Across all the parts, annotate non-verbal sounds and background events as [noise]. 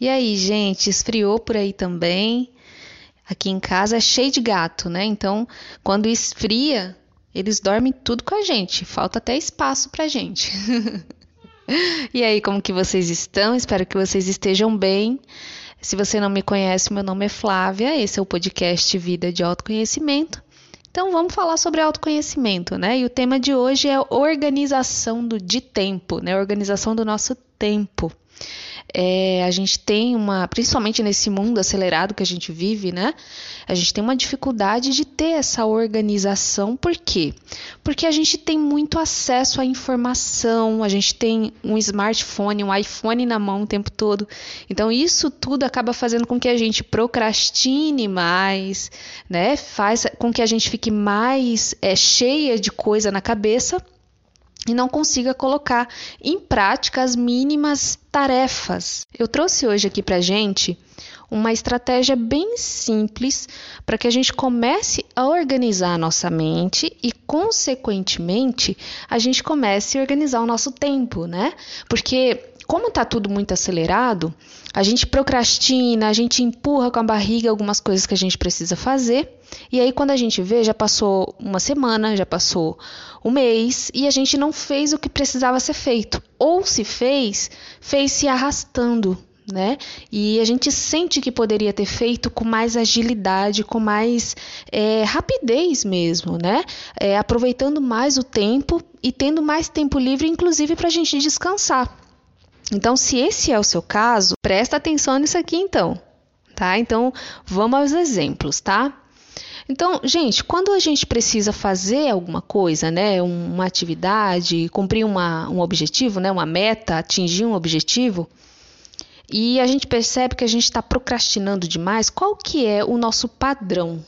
E aí, gente, esfriou por aí também? Aqui em casa é cheio de gato, né? Então, quando esfria, eles dormem tudo com a gente. Falta até espaço pra gente. [laughs] e aí, como que vocês estão? Espero que vocês estejam bem. Se você não me conhece, meu nome é Flávia. Esse é o podcast Vida de Autoconhecimento. Então, vamos falar sobre autoconhecimento, né? E o tema de hoje é organização do, de tempo, né? Organização do nosso tempo. É, a gente tem uma, principalmente nesse mundo acelerado que a gente vive, né? A gente tem uma dificuldade de ter essa organização. Por quê? Porque a gente tem muito acesso à informação, a gente tem um smartphone, um iPhone na mão o tempo todo. Então, isso tudo acaba fazendo com que a gente procrastine mais, né? Faz com que a gente fique mais é, cheia de coisa na cabeça e não consiga colocar em prática as mínimas tarefas. Eu trouxe hoje aqui para gente uma estratégia bem simples para que a gente comece a organizar a nossa mente e, consequentemente, a gente comece a organizar o nosso tempo, né? Porque como está tudo muito acelerado, a gente procrastina, a gente empurra com a barriga algumas coisas que a gente precisa fazer, e aí quando a gente vê, já passou uma semana, já passou um mês, e a gente não fez o que precisava ser feito. Ou se fez, fez se arrastando, né? E a gente sente que poderia ter feito com mais agilidade, com mais é, rapidez mesmo, né? É, aproveitando mais o tempo e tendo mais tempo livre, inclusive para a gente descansar. Então, se esse é o seu caso, presta atenção nisso aqui então, tá? Então, vamos aos exemplos, tá? Então, gente, quando a gente precisa fazer alguma coisa, né, uma atividade, cumprir uma, um objetivo, né, uma meta, atingir um objetivo, e a gente percebe que a gente está procrastinando demais, qual que é o nosso padrão?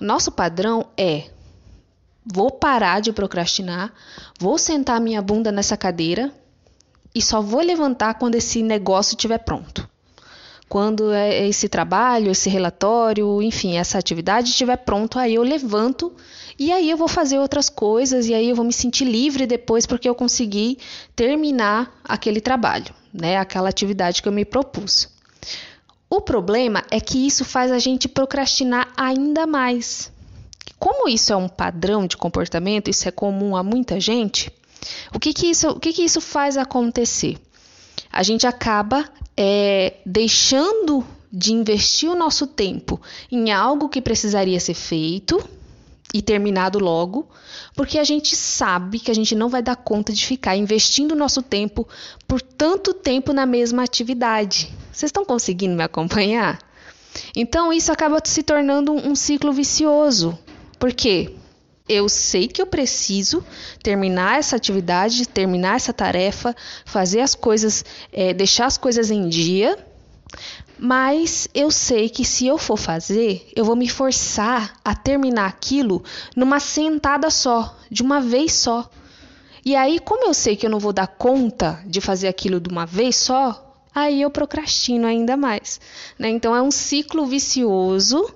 O nosso padrão é vou parar de procrastinar, vou sentar minha bunda nessa cadeira e só vou levantar quando esse negócio estiver pronto. Quando é esse trabalho, esse relatório, enfim, essa atividade estiver pronto, aí eu levanto e aí eu vou fazer outras coisas e aí eu vou me sentir livre depois porque eu consegui terminar aquele trabalho, né? Aquela atividade que eu me propus. O problema é que isso faz a gente procrastinar ainda mais. Como isso é um padrão de comportamento, isso é comum a muita gente, o que, que, isso, o que, que isso faz acontecer? A gente acaba é, deixando de investir o nosso tempo em algo que precisaria ser feito e terminado logo, porque a gente sabe que a gente não vai dar conta de ficar investindo o nosso tempo por tanto tempo na mesma atividade. Vocês estão conseguindo me acompanhar? Então isso acaba se tornando um ciclo vicioso. Por quê? Eu sei que eu preciso terminar essa atividade, terminar essa tarefa, fazer as coisas, é, deixar as coisas em dia, mas eu sei que se eu for fazer, eu vou me forçar a terminar aquilo numa sentada só, de uma vez só. E aí, como eu sei que eu não vou dar conta de fazer aquilo de uma vez só, aí eu procrastino ainda mais. Né? Então é um ciclo vicioso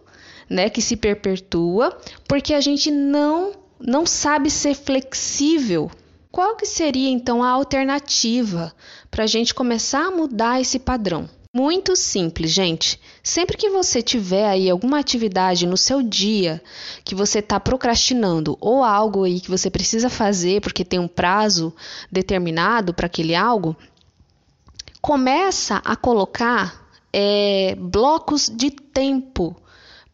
né, que se perpetua, porque a gente não não sabe ser flexível. Qual que seria então a alternativa para a gente começar a mudar esse padrão? Muito simples, gente. Sempre que você tiver aí alguma atividade no seu dia que você está procrastinando ou algo aí que você precisa fazer porque tem um prazo determinado para aquele algo, começa a colocar é, blocos de tempo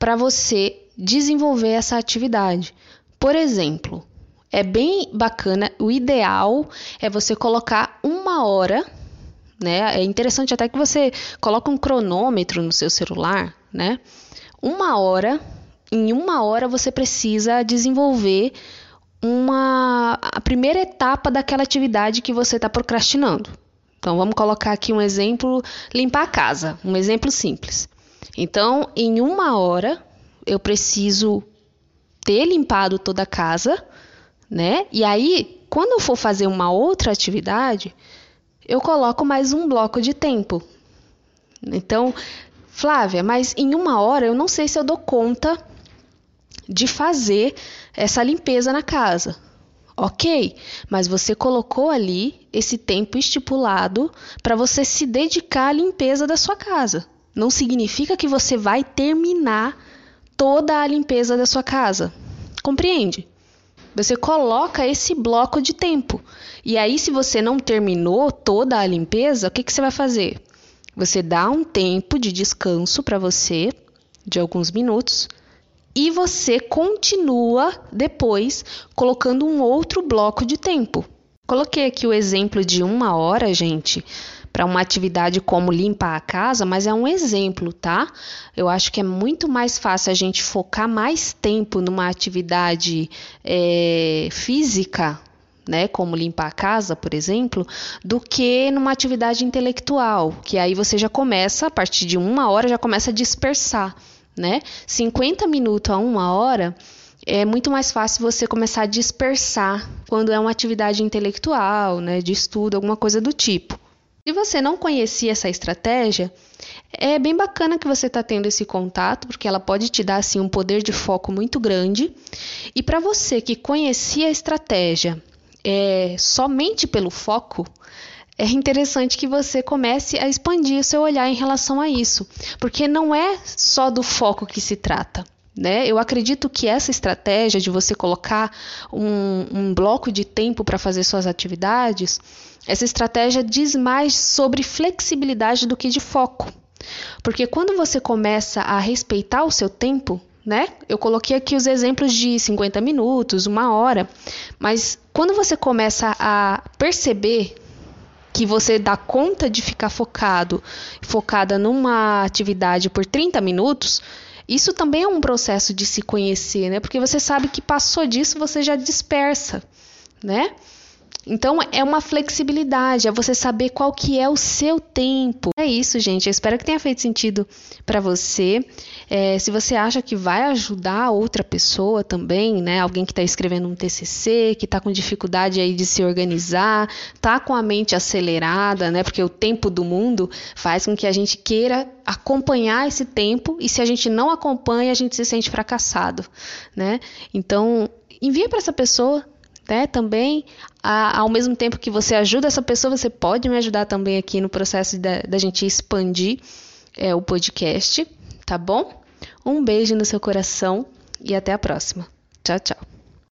para você desenvolver essa atividade. Por exemplo, é bem bacana, o ideal é você colocar uma hora, né? É interessante até que você coloque um cronômetro no seu celular, né? Uma hora, em uma hora você precisa desenvolver uma a primeira etapa daquela atividade que você está procrastinando. Então vamos colocar aqui um exemplo, limpar a casa, um exemplo simples. Então, em uma hora, eu preciso ter limpado toda a casa, né? E aí, quando eu for fazer uma outra atividade, eu coloco mais um bloco de tempo. Então, Flávia, mas em uma hora eu não sei se eu dou conta de fazer essa limpeza na casa. Ok, mas você colocou ali esse tempo estipulado para você se dedicar à limpeza da sua casa. Não significa que você vai terminar toda a limpeza da sua casa. Compreende? Você coloca esse bloco de tempo. E aí, se você não terminou toda a limpeza, o que, que você vai fazer? Você dá um tempo de descanso para você, de alguns minutos, e você continua depois colocando um outro bloco de tempo. Coloquei aqui o exemplo de uma hora, gente, para uma atividade como limpar a casa, mas é um exemplo, tá? Eu acho que é muito mais fácil a gente focar mais tempo numa atividade é, física, né, como limpar a casa, por exemplo, do que numa atividade intelectual, que aí você já começa, a partir de uma hora, já começa a dispersar né? 50 minutos a uma hora é muito mais fácil você começar a dispersar quando é uma atividade intelectual, né, de estudo, alguma coisa do tipo. Se você não conhecia essa estratégia, é bem bacana que você está tendo esse contato, porque ela pode te dar assim um poder de foco muito grande. E para você que conhecia a estratégia é, somente pelo foco, é interessante que você comece a expandir o seu olhar em relação a isso, porque não é só do foco que se trata. Né? Eu acredito que essa estratégia de você colocar um, um bloco de tempo para fazer suas atividades, essa estratégia diz mais sobre flexibilidade do que de foco. Porque quando você começa a respeitar o seu tempo, né? Eu coloquei aqui os exemplos de 50 minutos, uma hora, mas quando você começa a perceber que você dá conta de ficar focado, focada numa atividade por 30 minutos, isso também é um processo de se conhecer, né? Porque você sabe que passou disso, você já dispersa, né? Então é uma flexibilidade, é você saber qual que é o seu tempo. É isso, gente. Eu espero que tenha feito sentido para você. É, se você acha que vai ajudar outra pessoa também, né? Alguém que está escrevendo um TCC, que está com dificuldade aí de se organizar, tá com a mente acelerada, né? Porque o tempo do mundo faz com que a gente queira acompanhar esse tempo e se a gente não acompanha, a gente se sente fracassado, né? Então envia para essa pessoa né? Também, a, ao mesmo tempo que você ajuda essa pessoa, você pode me ajudar também aqui no processo da, da gente expandir é, o podcast, tá bom? Um beijo no seu coração e até a próxima. Tchau, tchau.